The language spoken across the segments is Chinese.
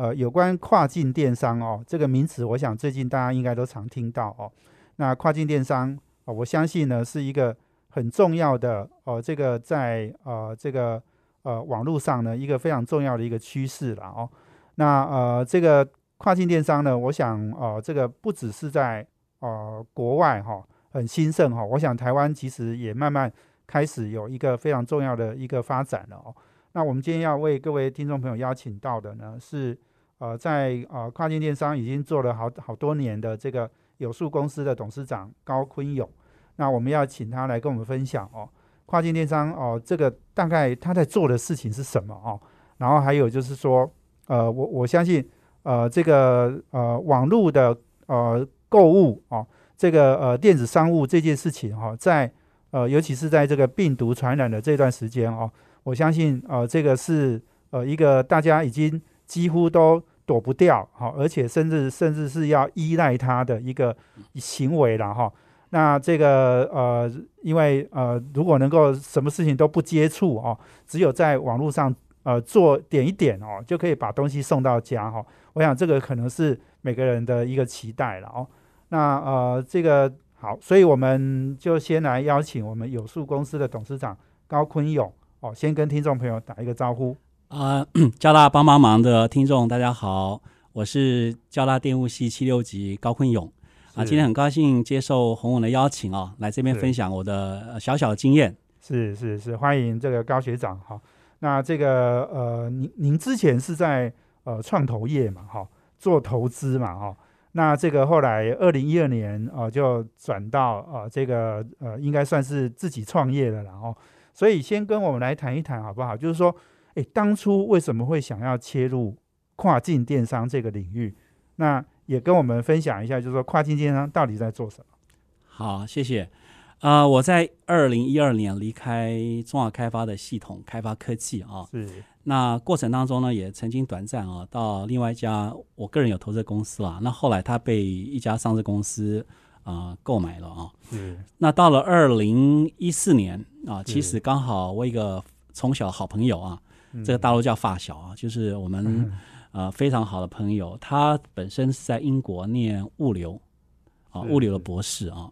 呃，有关跨境电商哦，这个名词，我想最近大家应该都常听到哦。那跨境电商哦，我相信呢是一个很重要的哦，这个在呃这个呃网络上呢一个非常重要的一个趋势了哦。那呃这个跨境电商呢，我想呃这个不只是在呃国外哈很兴盛哈，我想台湾其实也慢慢开始有一个非常重要的一个发展了哦。那我们今天要为各位听众朋友邀请到的呢是。呃，在呃跨境电商已经做了好好多年的这个有数公司的董事长高坤勇，那我们要请他来跟我们分享哦，跨境电商哦，这个大概他在做的事情是什么哦？然后还有就是说，呃，我我相信呃这个呃网络的呃购物哦，这个呃电子商务这件事情哈，在呃尤其是在这个病毒传染的这段时间哦，我相信呃这个是呃一个大家已经几乎都躲不掉，哈，而且甚至甚至是要依赖他的一个行为了哈。那这个呃，因为呃，如果能够什么事情都不接触哦，只有在网络上呃做点一点哦，就可以把东西送到家哈。我想这个可能是每个人的一个期待了哦。那呃，这个好，所以我们就先来邀请我们有数公司的董事长高坤勇哦，先跟听众朋友打一个招呼。啊，交大帮帮忙的听众，大家好，我是交大电务系七六级高坤勇啊，今天很高兴接受洪文的邀请哦，来这边分享我的小小经验。是是是，欢迎这个高学长哈。那这个呃，您您之前是在呃创投业嘛哈，做投资嘛哈。那这个后来二零一二年啊，就转到呃这个呃，应该算是自己创业了然后，所以先跟我们来谈一谈好不好？就是说。哎，当初为什么会想要切入跨境电商这个领域？那也跟我们分享一下，就是说跨境电商到底在做什么？好，谢谢。呃，我在二零一二年离开中华开发的系统开发科技啊，是。那过程当中呢，也曾经短暂啊到另外一家我个人有投资公司啦，那后来他被一家上市公司啊购买了啊。嗯。那到了二零一四年啊，其实刚好我一个从小好朋友啊。这个大陆叫发小啊，就是我们呃非常好的朋友，他本身是在英国念物流啊，物流的博士啊。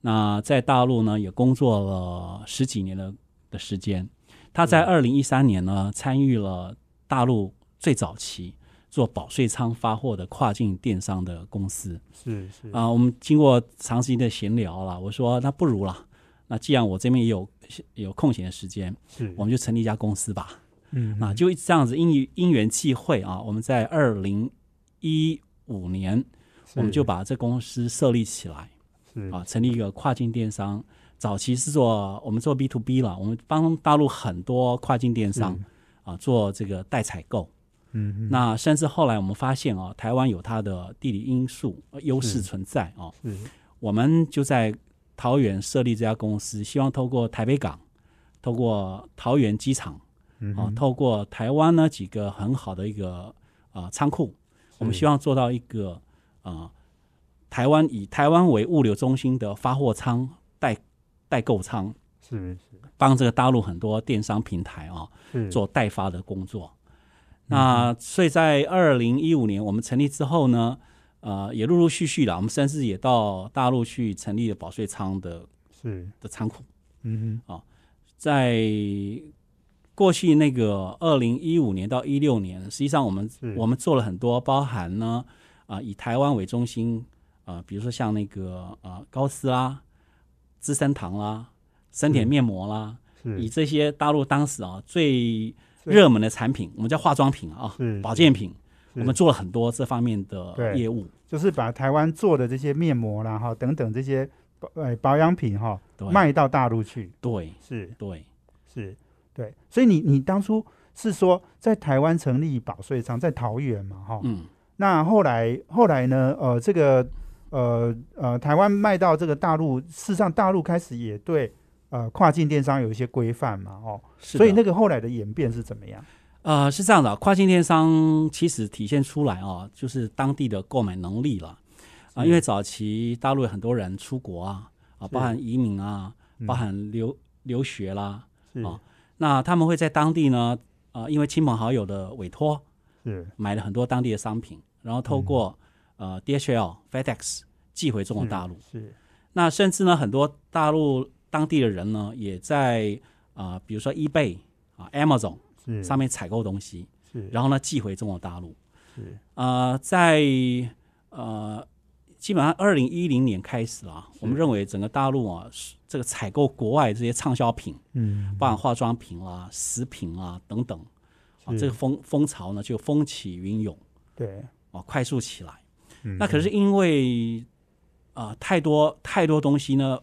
那在大陆呢也工作了十几年的的时间。他在二零一三年呢参与了大陆最早期做保税仓发货的跨境电商的公司。是是啊，我们经过长时间的闲聊了，我说那不如了，那既然我这边也有有空闲的时间，是我们就成立一家公司吧。嗯，啊，就这样子因因缘际会啊，我们在二零一五年，我们就把这公司设立起来，是。啊，成立一个跨境电商。早期是做我们做 B to B 了，我们帮大陆很多跨境电商啊做这个代采购。嗯，那甚至后来我们发现啊，台湾有它的地理因素优势存在啊，我们就在桃园设立这家公司，希望透过台北港，透过桃园机场。啊，透过台湾呢几个很好的一个啊仓库，我们希望做到一个啊台湾以台湾为物流中心的发货仓代代购仓，是是，帮这个大陆很多电商平台啊做代发的工作。那所以在二零一五年我们成立之后呢，呃，也陆陆续续了，我们甚至也到大陆去成立了保税仓的是的仓库。嗯哼，啊，在。过去那个二零一五年到一六年，实际上我们我们做了很多，包含呢啊以台湾为中心啊，比如说像那个啊高斯啦、资生堂啦、森田面膜啦，以这些大陆当时啊最热门的产品，我们叫化妆品啊，保健品，我们做了很多这方面的业务，就是把台湾做的这些面膜啦哈等等这些保呃保养品哈卖到大陆去，对，是，对，是。对，所以你你当初是说在台湾成立保税仓，在桃园嘛，哈，嗯，那后来后来呢？呃，这个呃呃，台湾卖到这个大陆，事实上大陆开始也对呃跨境电商有一些规范嘛，哦，是所以那个后来的演变是怎么样？呃，是这样的，跨境电商其实体现出来哦，就是当地的购买能力了啊、是因为早期大陆有很多人出国啊，啊，包含移民啊，嗯包含留留学啦，是哦那他们会在当地呢，呃，因为亲朋好友的委托，是。买了很多当地的商品，然后透过、嗯呃 DHL、FedEx 寄回中国大陆。是那甚至呢，很多大陆当地的人呢，也在啊、呃比如说 eBay 啊、Amazon 上面采购东西，是。然后呢寄回中国大陆。是。呃，在呃，基本上二零一零年开始啊，我们认为整个大陆啊，是这个采购国外这些畅销品，嗯。包含化妆品啦、食品啊等等，啊，这个风风潮呢就风起云涌对，啊，快速起来。嗯。那可是因为啊、太多太多东西呢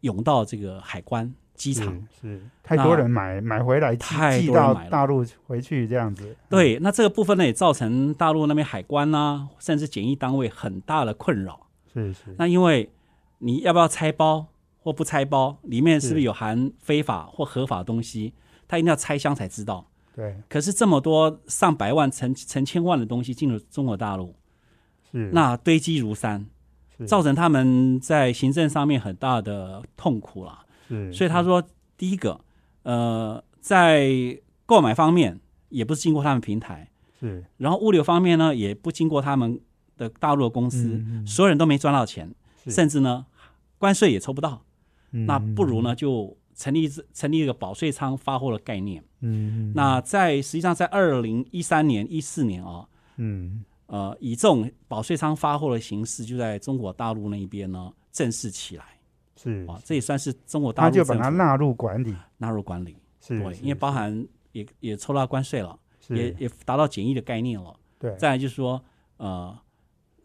涌到这个海关机场，是是太多人买买回来寄太寄多大陆回去这样子，对，那这个部分呢也造成大陆那边海关呐、甚至检疫单位很大的困扰。是是那因为你要不要拆包或不拆包，里面是不是是有含非法或合法的东西？他一定要拆箱才知道。对可是这么多上百万、成成千万的东西进入中国大陆，是那堆积如山，是造成他们在行政上面很大的痛苦啦。是，所以他说，第一个，呃，在购买方面也不是经过他们平台，是。然后物流方面呢也不经过他们的大陆的公司，嗯嗯所有人都没赚到钱，甚至呢关税也抽不到。嗯那不如呢就成立成立一个保税仓发货的概念。嗯嗯那在实际上在二零一三年、一四年啊、嗯。呃，以这种保税仓发货的形式，就在中国大陆那一边呢正式起来是啊，这也算是中国大陆他就把它纳入管理，纳入管理。是对，因为包含也也抽到关税了，是。也也达到简易的概念了。对。再来就是说，呃，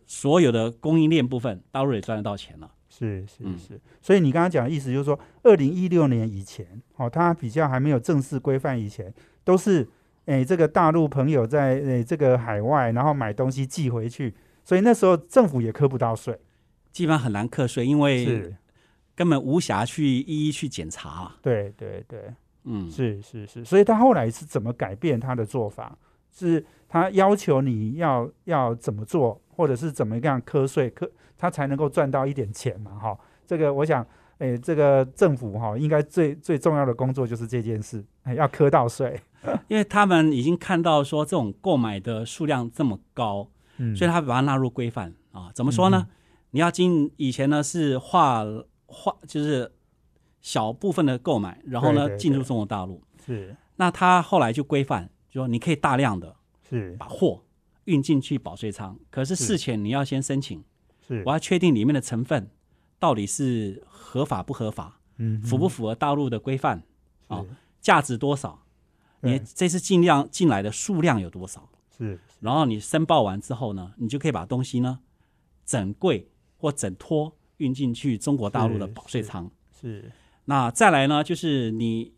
所有的供应链部分，大陆也赚得到钱了。是是嗯。是，所以你刚刚讲的意思就是说，二零一六年以前，哦，它比较还没有正式规范以前，都是诶这个大陆朋友在诶这个海外，然后买东西寄回去，所以那时候政府也扣不到税，基本上很难课税，因为是，根本无暇去一一去检查啊。对对对，嗯，是是是，所以他后来是怎么改变他的做法？是他要求你要要怎么做，或者是怎么样课税，课他才能够赚到一点钱嘛？哈，这个我想，诶，这个政府哈，应该最最重要的工作就是这件事，诶要磕到税。因为他们已经看到说这种购买的数量这么高，嗯所以他把它纳入规范啊。怎么说呢？你要经以前呢是划划就是小部分的购买，然后呢进入中国大陆。是。那他后来就规范，就说你可以大量的是。把货运进去保税仓，可是是。事前你要先申请，是。我，要确定里面的成分到底是合法不合法，嗯符不符合大陆的规范，啊是价值多少，你这次尽量进来的数量有多少，是然后你申报完之后呢，你就可以把东西呢整柜或整拖运进去中国大陆的保税仓。是那再来呢，就是你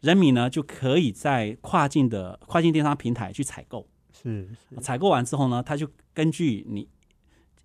人民呢就可以在跨境的跨境电商平台去采购，是是采购完之后呢，他就根据你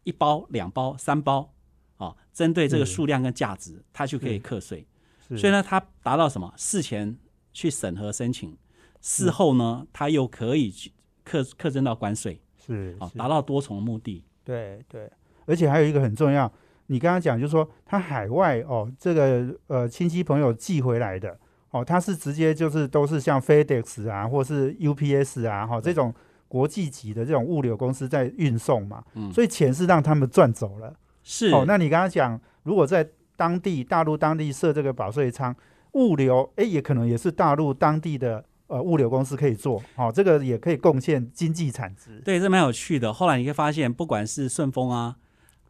一包、两包、三包啊，针对这个数量跟价值，他就可以是课税。是，所以呢，他达到什么？事前去审核申请，事后呢，他又可以去课课征到关税，啊，是啊达到多重目的。对对，而且还有一个很重要，你刚刚讲就是说，他海外哦，这个呃亲戚朋友寄回来的哦，他是直接就是都是像 FedEx 啊，或是 UPS 啊，哈、这种国际级的这种物流公司在运送嘛，嗯所以钱是让他们赚走了。是，哦，那你刚刚讲，如果在当地大陆当地设这个保税仓，物流哎也可能也是大陆当地的呃物流公司可以做，好、这个也可以贡献经济产值。对，这蛮有趣的。后来你会发现，不管是顺丰啊，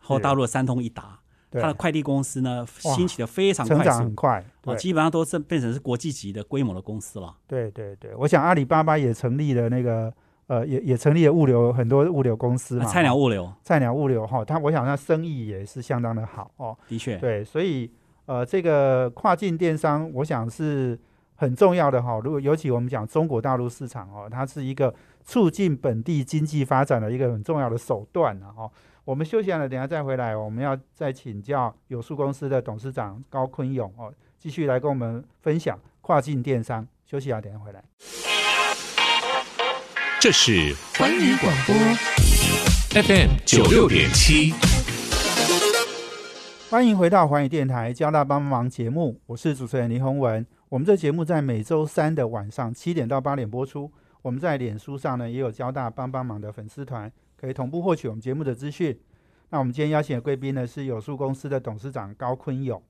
或是。大陆的三通一达，它的快递公司呢，兴起的非常成快速长很快，啊，对。基本上都是变成是国际级的规模的公司了。对对对，我想阿里巴巴也成立了那个呃，也也成立了物流很多物流公司嘛，那菜鸟哦物流。菜鸟物流哈，它我想它生意也是相当的好哦。的确，对，所以呃，这个跨境电商，我想是很重要的哈，如果尤其我们讲中国大陆市场哦，它是一个促进本地经济发展的一个很重要的手段了哈。我们休息完了，等下再回来，我们要再请教有数公司的董事长高坤勇哦，继续来跟我们分享跨境电商。休息啊，等下回来。这是环宇广播 FM 九六点七，欢迎回到环宇电台交大帮忙节目，我是主持人林宏文。我们这节目在每周三的晚上七点到八点播出。我们在脸书上呢也有交大帮帮忙的粉丝团。可以同步获取我们节目的资讯。那我们今天邀请的贵宾呢是有数公司的董事长高坤勇。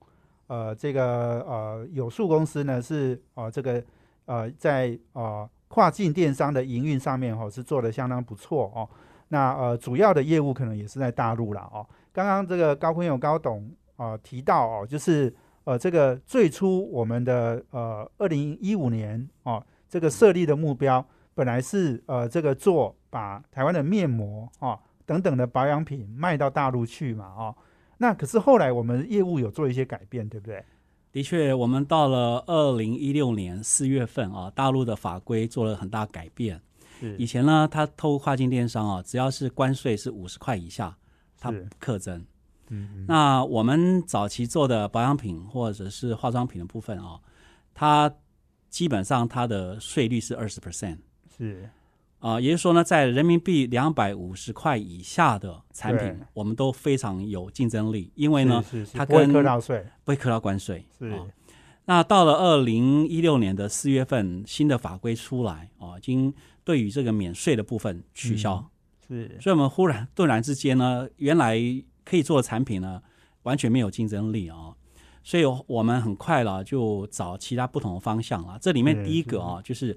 呃，这个呃有数公司呢是呃这个呃在呃跨境电商的营运上面哦是做的相当不错哦。那呃主要的业务可能也是在大陆了哦。刚刚这个高坤勇高董啊提到哦，就是呃这个最初我们的呃二零一五年哦这个设立的目标本来是呃这个做。把台湾的面膜啊等等的保养品卖到大陆去嘛啊，那可是后来我们业务有做一些改变，对不对？的确，我们到了二零一六年四月份啊，大陆的法规做了很大改变。以前呢，它透过跨境电商啊，只要是关税是五十块以下，它不课征。嗯，那我们早期做的保养品或者是化妆品的部分啊，它基本上它的税率是二十 percent。是。啊，也就是说呢，在人民币两百五十块以下的产品，我们都非常有竞争力，因为呢，它不会扣到税，不会扣到关税。是。那到了二零一六年的四月份，新的法规出来，哦，已经对于这个免税的部分取消。是。所以，我们忽然顿然之间呢，原来可以做的产品呢，完全没有竞争力啊。所以，我们很快了就找其他不同的方向了。这里面第一个啊，就是。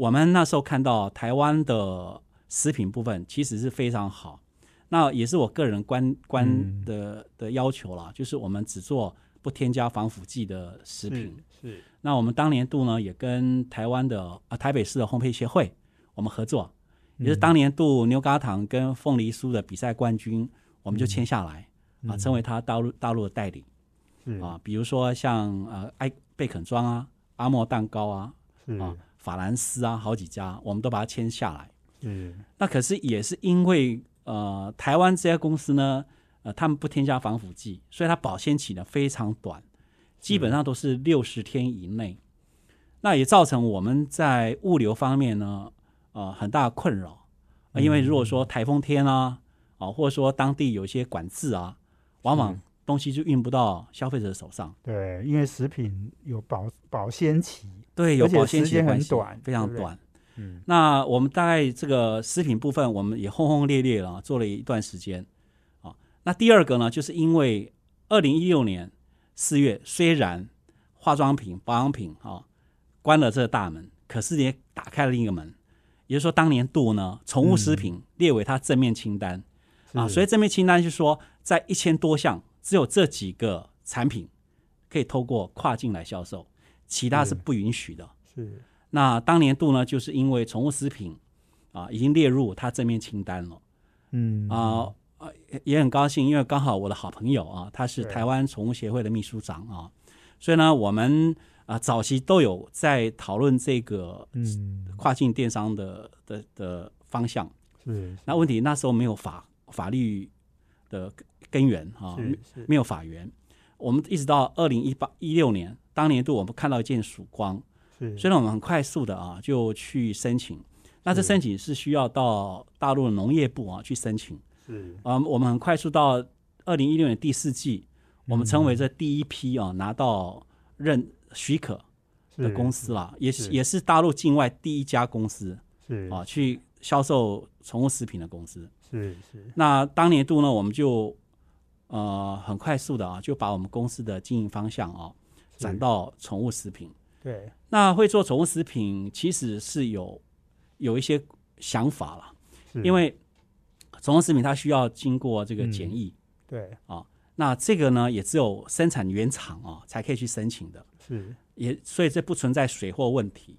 我们那时候看到台湾的食品部分其实是非常好，那也是我个人观观的的要求了，就是我们只做不添加防腐剂的食品。是。那我们当年度呢，也跟台湾的啊台北市的烘焙协会我们合作，也是当年度牛轧糖跟凤梨酥的比赛冠军，我们就签下来啊，成为他大陆大陆的代理。啊，比如说像呃爱贝肯庄啊，阿莫蛋糕啊，啊。法兰斯啊，好几家，我们都把它签下来。嗯，那可是也是因为呃，台湾这家公司呢，呃，他们不添加防腐剂，所以它保鲜期呢非常短，基本上都是六十天以内。那也造成我们在物流方面呢，呃，很大的困扰。因为如果说台风天啊，啊，或者说当地有一些管制啊，往往东西就运不到消费者手上。对，因为食品有保保鲜期。对，有保鲜期很短，非常短。嗯，那我们大概这个食品部分，我们也轰轰烈烈了，做了一段时间。啊，那第二个呢，就是因为二零一六年四月，虽然化妆品、保养品啊关了这个大门，可是也打开了另一个门。也就是说，当年度呢，宠物食品列为它正面清单啊，所以正面清单就是说，在一千多项，只有这几个产品可以透过跨境来销售。其他是不允许的。是，那当年度呢，就是因为宠物食品啊，已经列入它正面清单了。嗯啊啊，也很高兴，因为刚好我的好朋友啊，他是台湾宠物协会的秘书长啊，所以呢，我们啊早期都有在讨论这个嗯跨境电商的的的方向。是，那问题那时候没有法法律的根源啊，没有法源。我们一直到二零一八一六年。当年度我们看到一件曙光，是，所以呢，我们很快速的啊就去申请。那这申请是需要到大陆的农业部啊去申请，是。啊，我们很快速到二零一六年第四季，我们成为这第一批啊拿到认许可的公司了，也是。也是大陆境外第一家公司，是。啊去销售宠物食品的公司，是是。那当年度呢，我们就呃很快速的啊就把我们公司的经营方向啊。转到宠物食品，对，那会做宠物食品其实是有有一些想法了，因为宠物食品它需要经过这个检疫，对。啊，那这个呢也只有生产原厂啊才可以去申请的，是，也所以这不存在水货问题，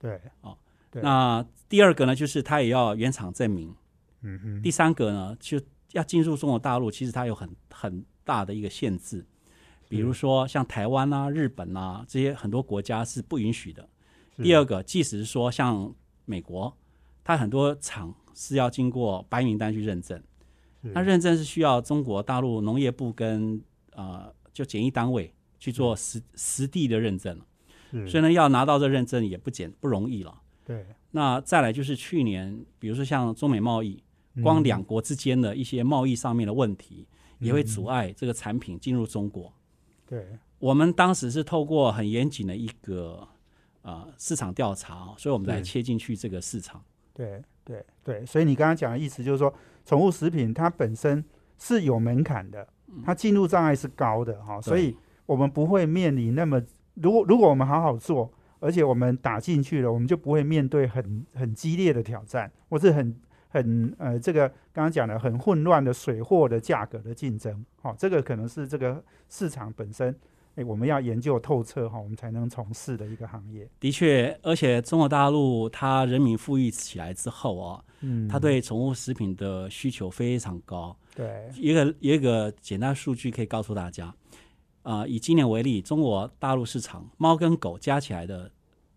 对。啊，那第二个呢就是它也要原厂证明，嗯哼，第三个呢就要进入中国大陆，其实它有很很大的一个限制。比如说像台湾啊、日本啊这些很多国家是不允许的。第二个，即使是说像美国，它很多厂是要经过白名单去认证，是。那认证是需要中国大陆农业部跟呃就检疫单位去做实实地的认证，所以呢要拿到这认证也不简不容易了。对，那再来就是去年，比如说像中美贸易，光嗯两国之间的一些贸易上面的问题，也嗯会阻碍这个产品进入中国。对。我们当时是透过很严谨的一个呃市场调查，所以我们才切进去这个市场。对对对，所以你刚刚讲的意思就是说，宠物食品它本身是有门槛的，它进入障碍是高的哈，所以我们不会面临那么，如果如果我们好好做，而且我们打进去了，我们就不会面对很很激烈的挑战，或是很很呃这个刚刚讲的很混乱的水货的价格的竞争，好、这个可能是这个市场本身。哎，我们要研究透彻哈，我们才能从事的一个行业。的确，而且中国大陆它人民富裕起来之后啊，嗯，它对宠物食品的需求非常高。对一个一个简单数据可以告诉大家，啊、以今年为例，中国大陆市场猫跟狗加起来的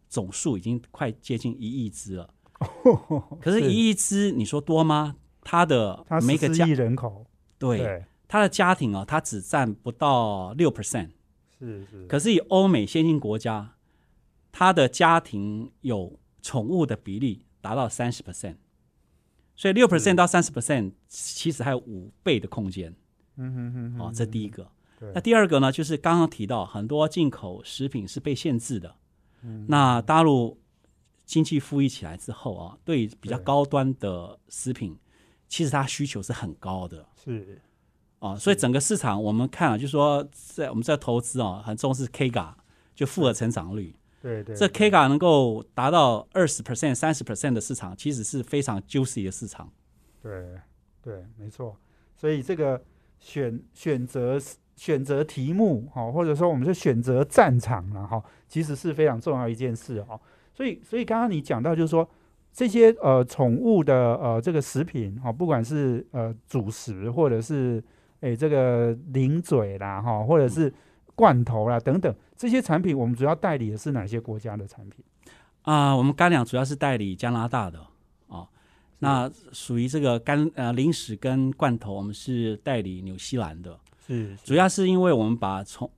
总数已经快接近一亿只了。可是，一亿只你说多吗？他的它每个家人口，对对，它的家庭啊，他只占不到六 percent。是是，可是以欧美先进国家，他的家庭有宠物的比例达到三十 percent，所以六 percent 到三十 percent 其实还有五倍的空间。嗯哼哼哼，哦，这第一个。那第二个呢，就是刚刚提到很多进口食品是被限制的。嗯那大陆经济富裕起来之后啊，对比较高端的食品，其实它需求是很高的是啊。所以整个市场我们看啊，就是说在我们在投资啊，很重视 KGA，就复合成长率。对对，这对 KGA 能够达到二十 percent、三十 percent 的市场，其实是非常 juicy 的市场。对对，没错。所以这个选选择选择题目哈，或者说我们是选择战场了哈，其实是非常重要一件事哦。所以所以刚刚你讲到就是说这些呃宠物的呃这个食品哈，不管是呃主食或者是诶这个零嘴啦哈，或者是罐头啦等等这些产品，我们主要代理的是哪些国家的产品？啊、我们干粮主要是代理加拿大的哦、那属于这个干呃零食跟罐头，我们是代理纽西兰的。是主要是因为我们把从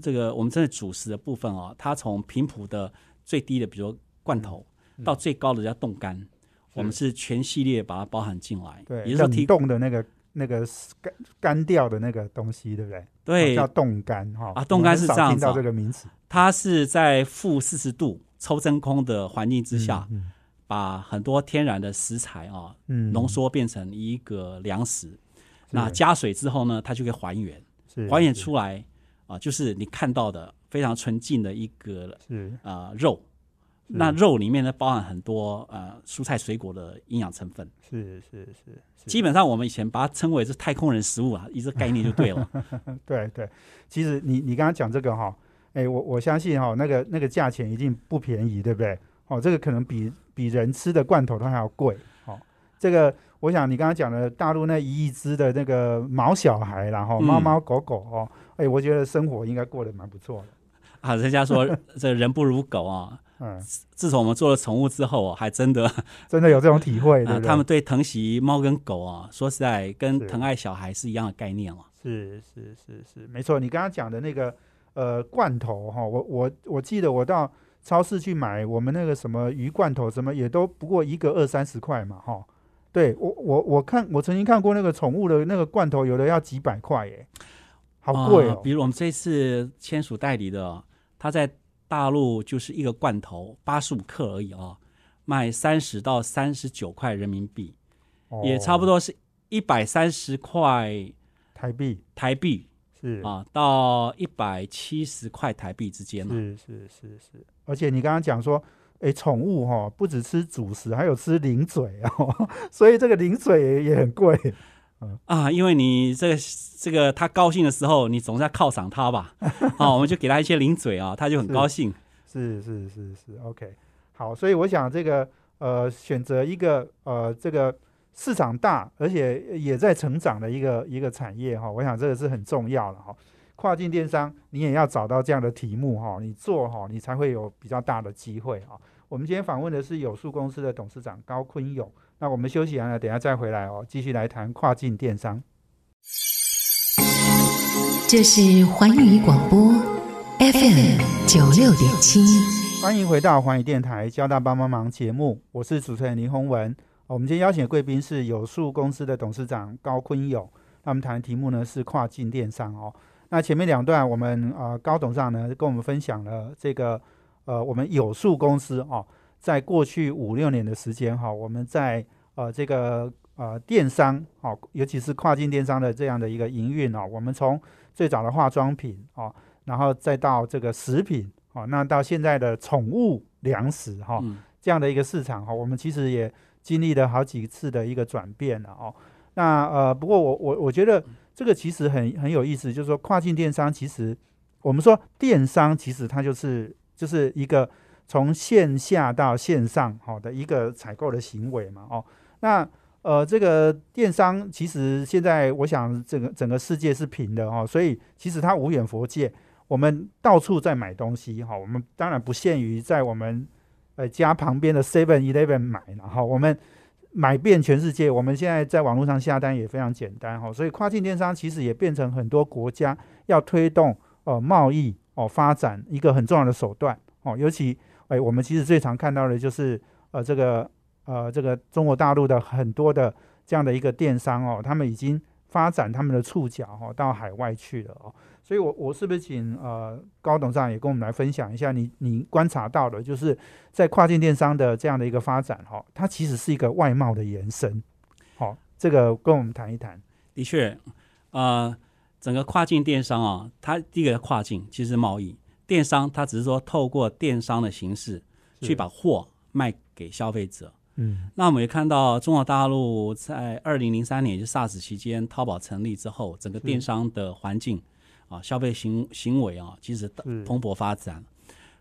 这个我们真的主食的部分哦，它从频谱的最低的，比如说罐头，嗯。到最高的叫冻干，我们是全系列把它包含进来，对，也就是说提冷冻的那个那个干干掉的那个东西，对不对？对。叫冻干哈。啊冻干是这样子哦这个名词。它是在负四十度抽真空的环境之下，嗯把很多天然的食材啊、嗯，浓缩变成一个粮食。那加水之后呢，它就可以还原，是还原出来啊、就是你看到的非常纯净的一个是呃肉。那肉里面呢，包含很多呃蔬菜水果的营养成分。是是是是，基本上我们以前把它称为是太空人食物啊，一个概念就对了。对对。其实你你刚刚讲这个哈，哎，我我相信哈，那个那个价钱一定不便宜，对不对？哦，这个可能比比人吃的罐头都还要贵。哦，这个我想你刚刚讲的大陆那一亿只的那个毛小孩啦，哈，嗯猫猫狗狗哦，哎，我觉得生活应该过得蛮不错的。啊，人家说 这人不如狗啊。嗯，自从我们做了宠物之后，还真的 真的有这种体会，对啊，不对？他们对疼惜猫跟狗啊，说实在跟疼爱小孩是一样的概念了。是是是是，没错。你刚刚讲的那个呃罐头哈，我我我记得我到超市去买我们那个什么鱼罐头，什么也都不过一个二三十块嘛哈。对我我我看我曾经看过那个宠物的那个罐头，有的要几百块耶，好贵比如我们这次签署代理的，它在大陆就是一个罐头八十五克而已啊，卖三十到三十九块人民币，哦也差不多是一百三十块台币台币是啊，到一百七十块台币之间嘛。是是是是，而且你刚刚讲说。诶，宠物哈、不只吃主食，还有吃零嘴哦，所以这个零嘴也也很贵。啊，因为你这个这个他高兴的时候，你总是要犒赏他吧？啊，我们就给他一些零嘴啊，他就很高兴。是是是是，OK，好，所以我想这个呃，选择一个呃，这个市场大而且也在成长的一个一个产业哈，我想这个是很重要的哈。跨境电商，你也要找到这样的题目哈，你做哈，你才会有比较大的机会哈。我们今天访问的是有数公司的董事长高坤勇。那我们休息完了，等下再回来哦，继续来谈跨境电商。这是环宇广播 FM 九六点七，欢迎回到环宇电台交大帮帮忙节目，我是主持人林宏文。我们今天邀请的贵宾是有数公司的董事长高坤友。那我们谈的题目呢是跨境电商哦。那前面两段我们呃高董事长呢跟我们分享了这个呃我们有数公司哦，在过去五六年的时间哈，我们在呃这个呃电商哦，尤其是跨境电商的这样的一个营运哦，我们从最早的化妆品哦，然后再到这个食品哦，那到现在的宠物粮食哈这样的一个市场哈，我们其实也经历了好几次的一个转变了哦。那呃，不过我我我觉得这个其实很很有意思，就是说跨境电商其实我们说电商其实它就是就是一个从线下到线上好的一个采购的行为嘛哦。那呃，这个电商其实现在我想整个整个世界是平的哦，所以其实它无远佛界，我们到处在买东西哈。我们当然不限于在我们呃家旁边的 Seven Eleven 买了哈，我们。买遍全世界，我们现在在网络上下单也非常简单哈，所以跨境电商其实也变成很多国家要推动呃贸易哦发展一个很重要的手段哦，尤其哎我们其实最常看到的就是呃这个呃这个中国大陆的很多的这样的一个电商哦，他们已经发展他们的触角哈到海外去了哦。所以，我我是不是请呃高董事长也跟我们来分享一下，你你观察到的，就是在跨境电商的这样的一个发展哈，它其实是一个外贸的延伸，好，这个跟我们谈一谈。的确，呃，整个跨境电商啊，它第一个跨境其实贸易，电商它只是说透过电商的形式去把货卖给消费者。嗯，那我们也看到中国大陆在二零零三年就 SARS 期间，淘宝成立之后，整个电商的环境。啊，消费行行为啊，其实蓬勃发展，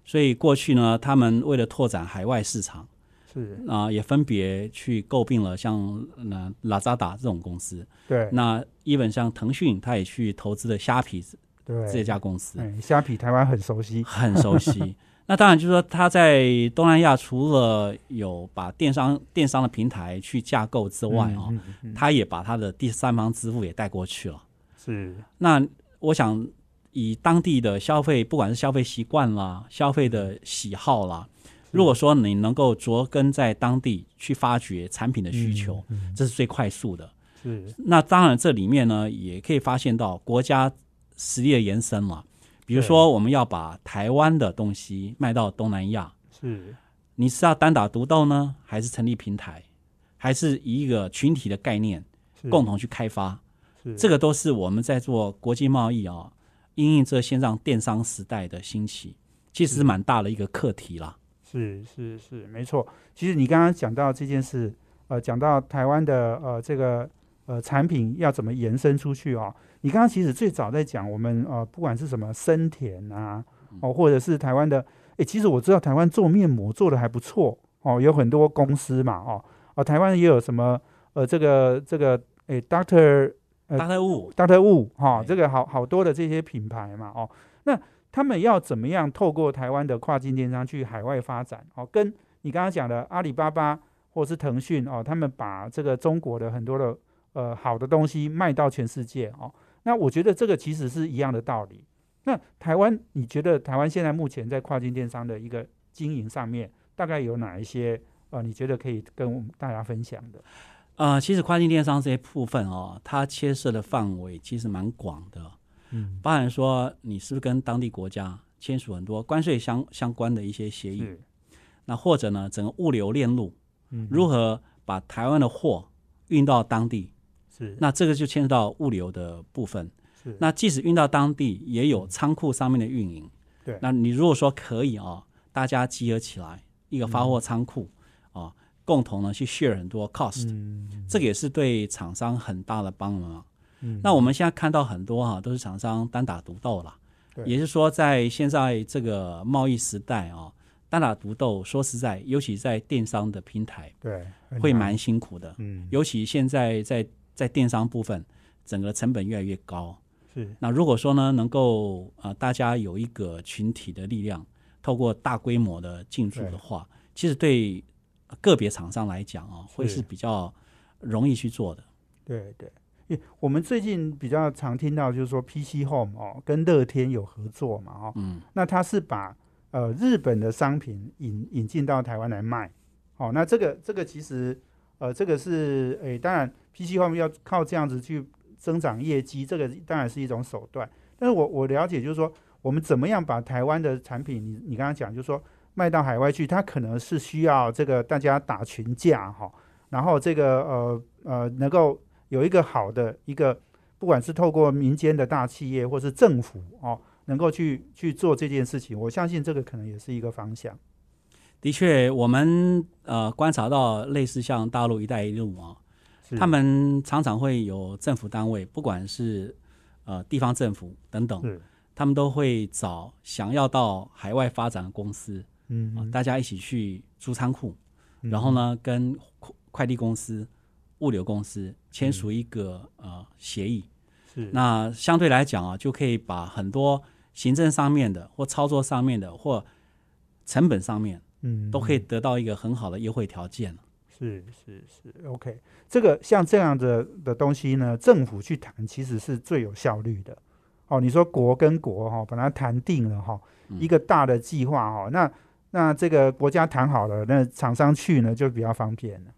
所以过去呢，他们为了拓展海外市场，是啊，也分别去诟病了像那拉扎达这种公司。对，那一本像腾讯，他也去投资了虾皮对这家公司。虾皮台湾很熟悉，很熟悉。那当然就是说，他在东南亚除了有把电商电商的平台去架构之外啊，他也把他的第三方支付也带过去了。是那。我想以当地的消费，不管是消费习惯啦、消费的喜好啦，如果说你能够着根在当地去发掘产品的需求，这是最快速的。是那当然这里面呢，也可以发现到国家实力的延伸嘛。比如说，我们要把台湾的东西卖到东南亚，是你是要单打独斗呢，还是成立平台，还是以一个群体的概念共同去开发？这个都是我们在做国际贸易啊，因应这线上电商时代的兴起，其实蛮大的一个课题啦。是是是，没错。其实你刚刚讲到这件事，呃，讲到台湾的呃这个呃产品要怎么延伸出去啊？你刚刚其实最早在讲我们呃不管是什么生田啊，哦，或者是台湾的，诶，其实我知道台湾做面膜做的还不错哦，有很多公司嘛，哦，哦，台湾也有什么呃这个这个诶，Doctor。大特务，大特务，哈，这个好好多的这些品牌嘛，哦，那他们要怎么样透过台湾的跨境电商去海外发展？哦，跟你刚刚讲的阿里巴巴或是腾讯，哦，他们把这个中国的很多的呃好的东西卖到全世界，哦，那我觉得这个其实是一样的道理。那台湾，你觉得台湾现在目前在跨境电商的一个经营上面，大概有哪一些呃，你觉得可以跟我们大家分享的？呃，其实跨境电商这一部分哦，它牵涉的范围其实蛮广的，嗯，包含说你是不是跟当地国家签署很多关税相相关的一些协议，那或者呢，整个物流链路，嗯，如何把台湾的货运到当地，是，那这个就牵涉到物流的部分，是，那即使运到当地，也有仓库上面的运营，对，那你如果说可以啊，大家集合起来一个发货仓库啊。共同呢去 share 很多 cost，这个也是对厂商很大的帮忙。那我们现在看到很多哈都是厂商单打独斗了，也就是说在现在这个贸易时代啊，单打独斗说实在，尤其在电商的平台，对，会蛮辛苦的。嗯，尤其现在在在电商部分，整个成本越来越高。是。那如果说呢，能够呃大家有一个群体的力量，透过大规模的进驻的话，其实对个别厂商来讲啊，会是。是比较容易去做的。对对，因为我们最近比较常听到就是说 PC Home 哦跟乐天有合作嘛哦，嗯，那它是把呃日本的商品引引进到台湾来卖，哦，那这个这个其实呃这个是诶，当然 PC Home 要靠这样子去增长业绩，这个当然是一种手段，但是我我了解就是说我们怎么样把台湾的产品，你你刚刚讲就是说卖到海外去，它可能是需要这个大家打群架哈、然后这个呃呃能够有一个好的一个，不管是透过民间的大企业或是政府哦，能够去去做这件事情，我相信这个可能也是一个方向。的确，我们呃观察到类似像大陆“一带一路”啊，他们常常会有政府单位，不管是呃地方政府等等，他们都会找想要到海外发展的公司啊、嗯嗯大家一起去租仓库，嗯然后呢，跟快快递公司、物流公司签署一个、呃协议。是。那相对来讲啊，就可以把很多行政上面的或操作上面的或成本上面，嗯都可以得到一个很好的优惠条件。是是是 OK，这个像这样的的东西呢，政府去谈其实是最有效率的。哦，你说国跟国哈、把它谈定了哈、嗯一个大的计划哈、那那这个国家谈好了，那厂商去呢就比较方便了。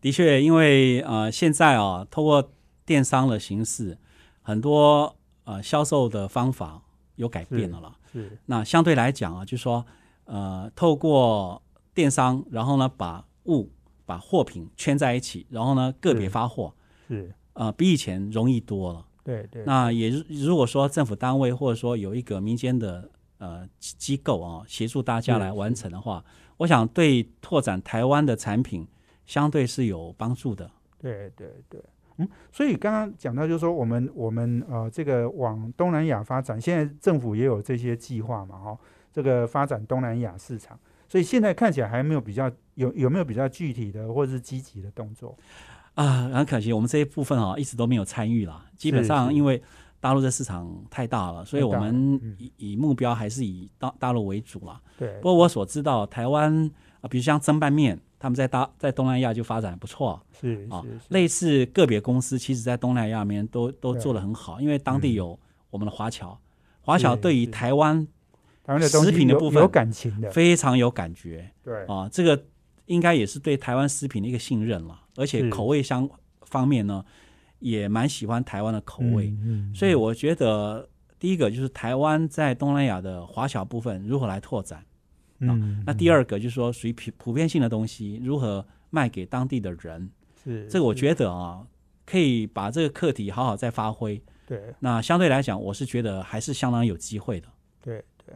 的确，因为呃现在啊，透过电商的形式，很多呃销售的方法有改变了啦。是那相对来讲啊，就说呃，透过电商，然后呢把物把货品圈在一起，然后呢个别发货，是，呃，比以前容易多了。对对。那也如如果说政府单位或者说有一个民间的呃机机构啊，协助大家来完成的话，我想对拓展台湾的产品相对是有帮助的。对对对，嗯，所以刚刚讲到，就是说我们我们呃这个往东南亚发展，现在政府也有这些计划嘛，哈、这个发展东南亚市场，所以现在看起来还没有比较有有没有比较具体的或者是积极的动作？啊，很可惜，我们这一部分啊，一直都没有参与啦。基本上，因为大陆的市场太大了，所以我们嗯以以目标还是以大大陆为主啦。对不，过我所知道，台湾啊，比如像蒸拌面，他们在大在东南亚就发展得不错啊是是。是，类似个别公司，其实在东南亚面都都做得很好，因为当地嗯有我们的华侨，华侨对于台湾食品的部分有感情的，非常有感觉对，啊，这个应该也是对台湾食品的一个信任了，而且口味相方面呢，也蛮喜欢台湾的口味，嗯，嗯所以我觉得第一个就是台湾在东南亚的华侨部分如何来拓展，嗯，那第二个就是说属于普普遍性的东西如何卖给当地的人，是这个我觉得啊，可以把这个课题好好再发挥。对那相对来讲，我是觉得还是相当有机会的。对对。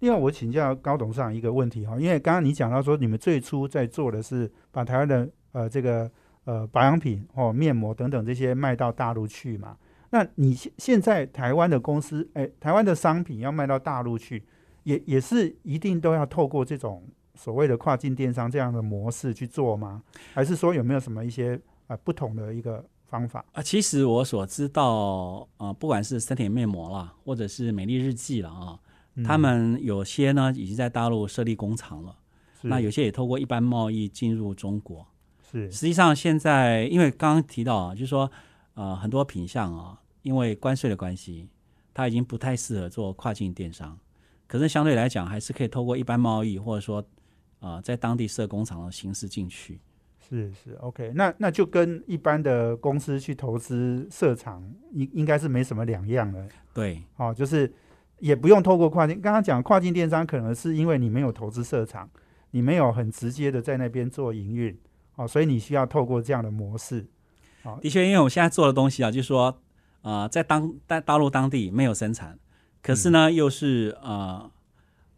另外，我请教高董事长一个问题哈，因为刚刚你讲到说，你们最初在做的是把台湾的呃这个呃保养品哦面膜等等这些卖到大陆去嘛？那你现现在台湾的公司，哎，台湾的商品要卖到大陆去，也也是一定都要透过这种所谓的跨境电商这样的模式去做吗？还是说有没有什么一些呃不同的一个方法？啊，其实我所知道，呃，不管是森田面膜啦，或者是美丽日记了啊，他们有些呢已经在大陆设立工厂了，那有些也透过一般贸易进入中国。是实际上，现在因为刚刚提到啊，就是说，呃，很多品相啊，因为关税的关系，它已经不太适合做跨境电商。可是相对来讲，还是可以透过一般贸易，或者说，呃，在当地设工厂的形式进去。是是 OK，那那就跟一般的公司去投资设厂，应应该是没什么两样了。对，哦，就是也不用透过跨境。刚刚讲跨境电商，可能是因为你没有投资设厂，你没有很直接的在那边做营运，哦，所以你需要透过这样的模式。的确，因为我现在做的东西啊，就是说，呃，在当在大陆当地没有生产，可是呢，又是呃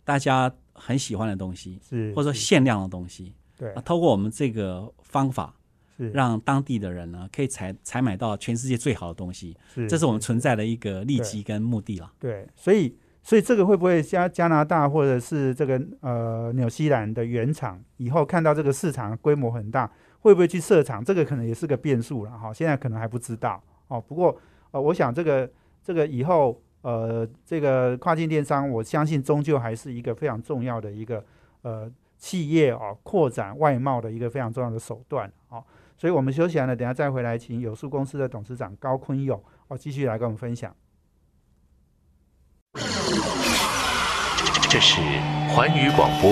大家很喜欢的东西，是，或者说限量的东西。对啊，，透过我们这个方法，是让当地的人呢可以采采买到全世界最好的东西，是这是我们存在的一个利基跟目的了。对，所以所以这个会不会加加拿大或者是这个呃纽西兰的原厂以后看到这个市场规模很大，会不会去设厂？这个可能也是个变数了哈，现在可能还不知道哦。不过呃，我想这个这个以后呃，这个跨境电商，我相信终究还是一个非常重要的一个呃企业哦扩展外贸的一个非常重要的手段哦。所以我们休息完了，等下再回来，请有数公司的董事长高坤勇哦继续来跟我们分享。这是环宇广播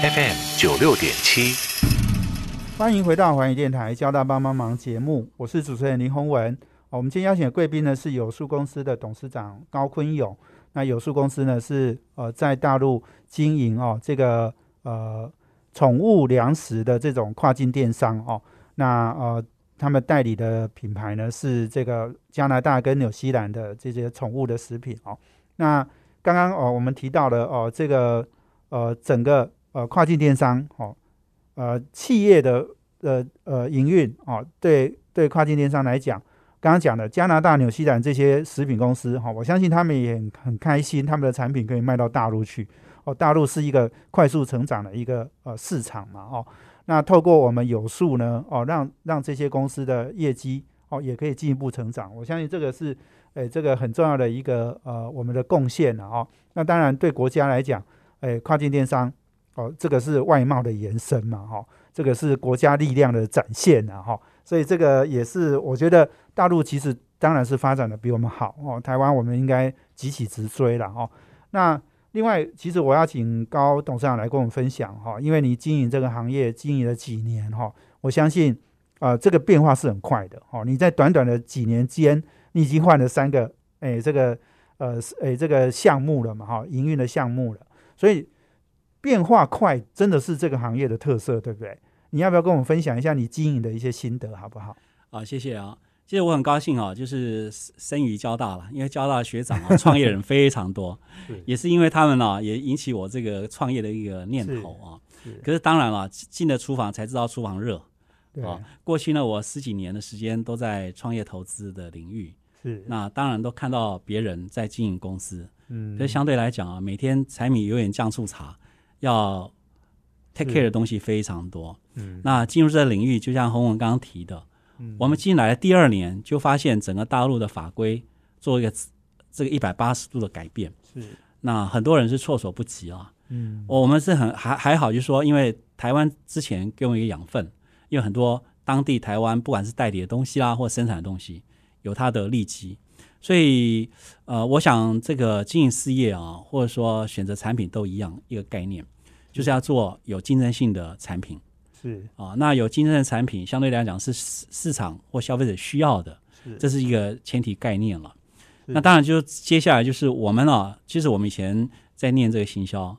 FM 九六点七，欢迎回到环宇电台交大帮帮忙节目，我是主持人林宏文。我们今天邀请的贵宾呢是有数公司的董事长高坤勇。那有数公司呢是呃在大陆经营哦这个呃宠物粮食的这种跨境电商哦。那呃他们代理的品牌呢是这个加拿大跟纽西兰的这些宠物的食品哦。那刚刚哦我们提到了哦这个呃整个呃跨境电商哦呃企业的呃呃营运哦对对跨境电商来讲。刚刚讲的加拿大、纽西兰这些食品公司，哈，我相信他们也很很开心，他们的产品可以卖到大陆去。哦，大陆是一个快速成长的一个呃市场嘛，哦，那透过我们有数呢，哦，让让这些公司的业绩哦也可以进一步成长。我相信这个是诶这个很重要的一个呃我们的贡献了哦。那当然对国家来讲，诶跨境电商哦这个是外贸的延伸嘛，哈，这个是国家力量的展现啊，哈。所以这个也是我觉得。大陆其实当然是发展的比我们好哦，台湾我们应该急起直追了哦。那另外，其实我要请高董事长来跟我们分享哈，因为你经营这个行业经营了几年哈，我相信啊这个变化是很快的哦。你在短短的几年间，你已经换了三个哎这个呃哎这个项目了嘛哈，营运的项目了，所以变化快真的是这个行业的特色，对不对？你要不要跟我们分享一下你经营的一些心得，好不好？啊，谢谢啊。其实我很高兴啊，就是生于交大了，因为交大学长啊，创业人非常多，也是因为他们呢，也引起我这个创业的一个念头啊。可是当然了，进了厨房才知道厨房热啊。过去呢，我十几年的时间都在创业投资的领域，是那当然都看到别人在经营公司，嗯，可是相对来讲啊，每天柴米油盐酱醋茶要 take care 的东西非常多，嗯，那进入这个领域，就像洪文刚刚提的。我们进来的第二年，就发现整个大陆的法规做一个这个一百八十度的改变，是。那很多人是措手不及啊。嗯，我们是很还还好，就是说，因为台湾之前给我们一个养分，因为很多当地台湾不管是代理的东西啦，或生产的东西，有它的利基，所以呃，我想这个经营事业啊，或者说选择产品都一样一个概念，就是要做有竞争性的产品。是啊，那有竞争的产品，相对来讲是市市场或消费者需要的，这是一个前提概念了。那当然就接下来就是我们啊，其实我们以前在念这个行销，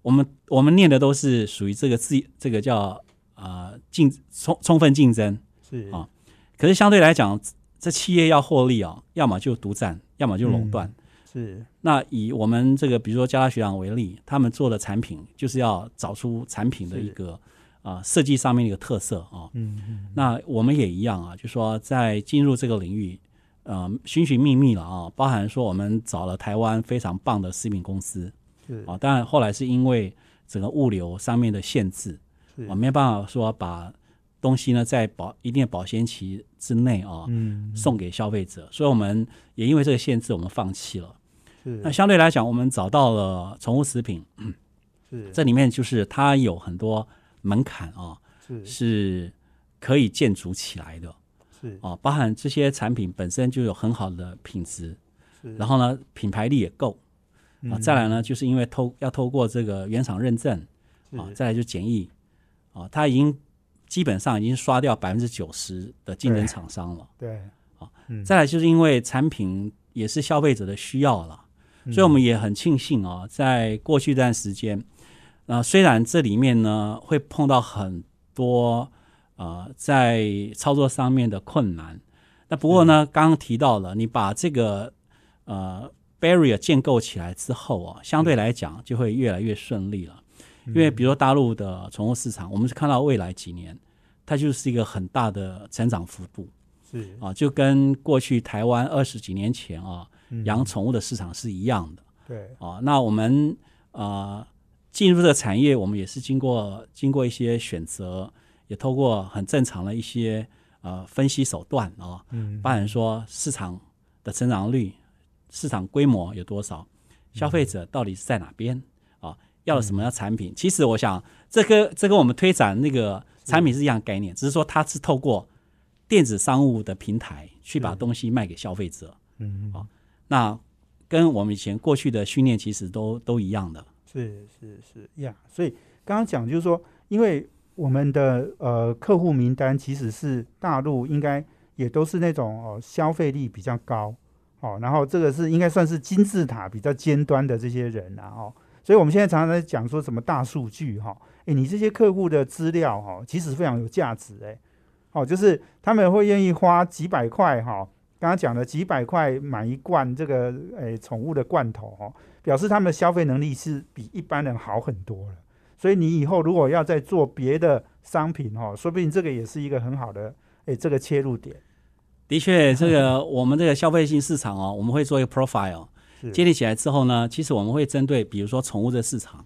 我们我们念的都是属于这个自这个叫啊竞充充分竞争是啊，可是相对来讲，这企业要获利啊，要么就独占，要么就垄断。是那以我们这个比如说加拉学长为例，他们做的产品就是要找出产品的一个。啊，设计上面的一个特色啊，嗯嗯，那我们也一样啊，就说在进入这个领域，呃，寻寻觅觅了啊，包含说我们找了台湾非常棒的食品公司，是。啊，当然后来是因为整个物流上面的限制，啊，没办法说把东西呢在保一定的保鲜期之内啊，嗯，送给消费者，所以我们也因为这个限制，我们放弃了。是。那相对来讲，我们找到了宠物食品，是。这里面就是它有很多。门槛啊，是。是可以建筑起来的，是。啊，包含这些产品本身就有很好的品质，是，然后呢，品牌力也够，啊，再来呢，就是因为透要透过这个原厂认证，啊，再来就检疫，啊，它已经基本上已经刷掉百分之九十的竞争厂商了，对，啊，再来就是因为产品也是消费者的需要了，所以我们也很庆幸啊，在过去一段时间。那虽然这里面呢会碰到很多呃在操作上面的困难，那不过呢刚刚提到了，你把这个呃 barrier 建构起来之后啊，相对来讲就会越来越顺利了。因为比如说大陆的宠物市场，我们是看到未来几年它就是一个很大的成长幅度，是啊，就跟过去台湾二十几年前啊养宠物的市场是一样的。对啊，那我们啊。进入这个产业，我们也是经过经过一些选择，也透过很正常的一些呃分析手段啊，嗯，包含说市场的成长率、市场规模有多少，消费者到底是在哪边啊？要了什么样的产品？其实我想，这个这跟我们推展那个产品是一样概念，只是说它是透过电子商务的平台去把东西卖给消费者。嗯，啊那跟我们以前过去的训练其实都都一样的。是是是呀，所以刚刚讲就是说，因为我们的呃客户名单其实是大陆应该也都是那种哦消费力比较高哦，然后这个是应该算是金字塔比较尖端的这些人啊哦，所以我们现在常常在讲说什么大数据哈，诶，你这些客户的资料哈，其实非常有价值诶。哦，就是他们会愿意花几百块哈。刚刚讲的几百块买一罐这个诶宠物的罐头、哦，表示他们的消费能力是比一般人好很多了。所以你以后如果要再做别的商品、哦，说不定这个也是一个很好的诶这个切入点。的确，这个我们这个消费性市场哦，我们会做一个 profile 是。建立起来之后呢，其实我们会针对比如说宠物的市场，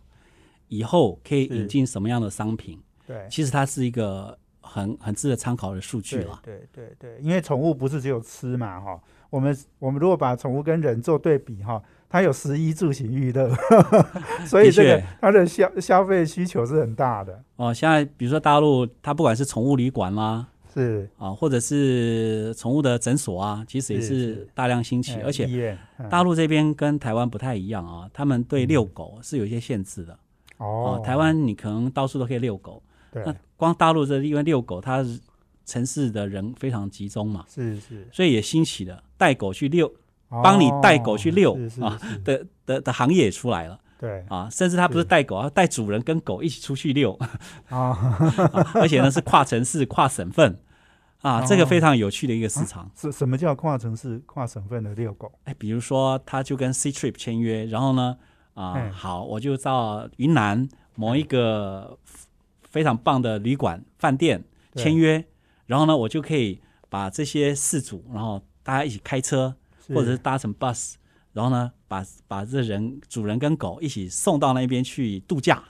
以后可以引进什么样的商品，对，其实它是一个很很值得参考的数据了。对对对对，因为宠物不是只有吃嘛哈、我们我们如果把宠物跟人做对比哈、它有食衣住行娱乐，所以这个它的消消费需求是很大的。哦，现在比如说大陆，它不管是宠物旅馆啦，是，啊，或者是宠物的诊所啊，其实也是大量兴起，哎而且大陆这边跟台湾不太一样啊，他们对遛狗是有一些限制的。哦哦，，台湾你可能到处都可以遛狗，对那光大陆这地方遛狗，它是城市的人非常集中嘛，是是。所以也兴起了带狗去遛帮你带狗去遛啊是。的的的行业也出来了对。啊，甚至它不是是。带狗，它带主人跟狗一起出去遛，啊，啊而且呢是跨城市、跨省份啊，这个哦非常有趣的一个市场。什什么叫跨城市、跨省份的遛狗？哎，比如说他就跟 C Trip 签约，然后呢，啊、嗯好，我就到云南某一个非常棒的旅馆饭店签约，然后呢，我就可以把这些事主，然后大家一起开车，或者是搭乘 bus，然后呢，把把这人主人跟狗一起送到那边去度假。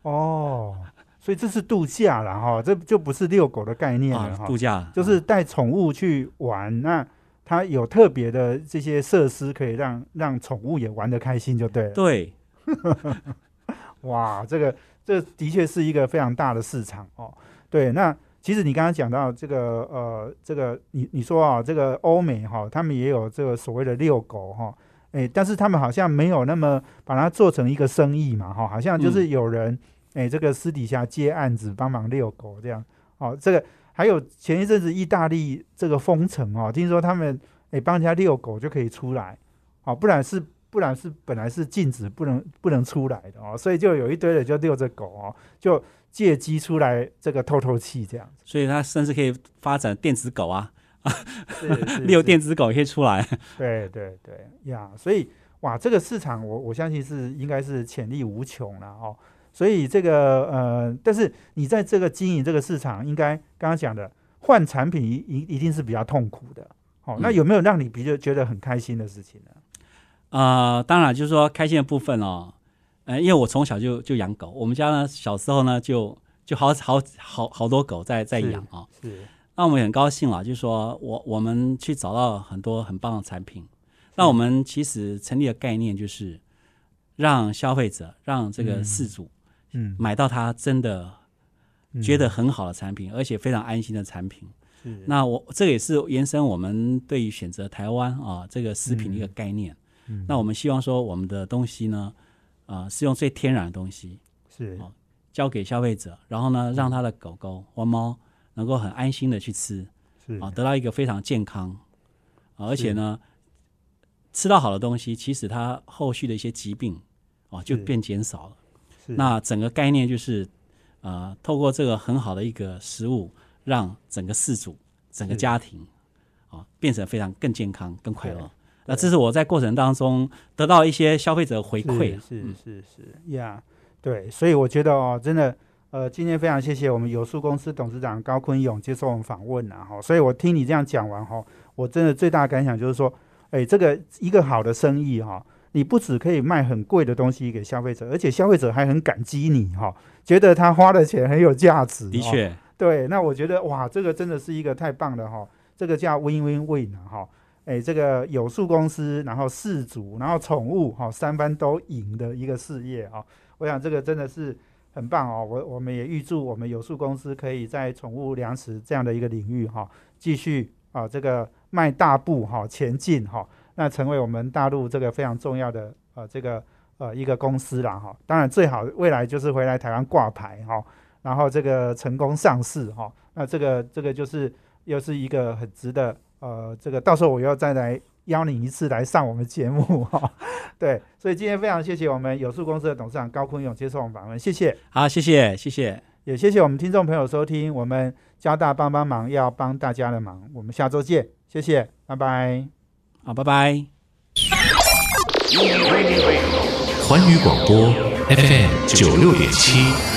哦，所以这是度假了哈，这就不是遛狗的概念了啊，哈，度假就是带宠物去玩，那它有特别的这些设施可以让让宠物也玩得开心，就对了。对，哇，这个这的确是一个非常大的市场哦。对，那其实你刚刚讲到这个呃，这个你你说啊，这个欧美哈、他们也有这个所谓的遛狗哈、诶，但是他们好像没有那么把它做成一个生意嘛哈、好像就是有人诶，这个私底下接案子帮忙遛狗这样。哦，这个还有前一阵子意大利这个封城哦，听说他们诶帮人家遛狗就可以出来，哦，不然是不然是本来是禁止不能不能出来的哦，所以就有一堆人就遛着狗哦，就借机出来这个透透气这样子。所以它甚至可以发展电子狗啊，遛是 电子狗也可以出来。对对对呀，所以哇，这个市场我我相信是应该是潜力无穷了哦。所以这个呃，但是你在这个经营这个市场，应该刚刚讲的换产品一一一定是比较痛苦的。哦，那嗯有没有让你比较觉得很开心的事情呢？呃，当然就是说开心的部分哦，呃，因为我从小就就养狗，我们家呢小时候呢就就好好好好多狗在在养啊、是那我们也很高兴啦，就是说我我们去找到很多很棒的产品。那我们其实成立的概念就是让消费者让这个嗯。事主嗯，买到他真的嗯觉得很好的产品，而且非常安心的产品。是。那我这个也是延伸我们对于选择台湾啊这个食品的一个概念。嗯那我们希望说我们的东西呢，啊是用最天然的东西是。哦交给消费者，然后呢让他的狗狗或猫能够很安心的去吃是。啊，得到一个非常健康，啊而且呢吃到好的东西，其实它后续的一些疾病啊就变减少了。是。那整个概念就是，呃，透过这个很好的一个食物，让整个饲主、整个家庭啊变成非常更健康、更快乐。那这是我在过程当中得到一些消费者的回馈。是嗯是是是呀对，所以我觉得哦，真的。呃，今天非常谢谢我们有数公司董事长高坤勇接受我们访问啊，哈，所以我听你这样讲完哈，我真的最大的感想就是说，哎，这个一个好的生意哈，你不只可以卖很贵的东西给消费者，而且消费者还很感激你哈，觉得他花的钱很有价值。哦，的确，对，那我觉得哇，这个真的是一个太棒的哈，这个叫 win win win 啊哈。哎，这个有数公司，然后氏族，然后宠物，哈，三番都赢的一个事业啊。我想这个真的是很棒哦。我我们也预祝我们有数公司可以在宠物粮食这样的一个领域哈，继续啊这个迈大步哈前进哈，那成为我们大陆这个非常重要的呃这个呃一个公司啦哈。当然最好未来就是回来台湾挂牌哈。然后这个成功上市哈，那这个这个就是又是一个很值得呃，这个到时候我要再来邀你一次来上我们节目 哈。对，所以今天非常谢谢我们有数公司的董事长高坤勇接受我们访问，谢谢。好，谢谢，谢谢，也谢谢我们听众朋友收听我们交大帮帮忙要帮大家的忙，我们下周见，谢谢，拜拜。好，拜拜。环宇广播 FM 九六点七。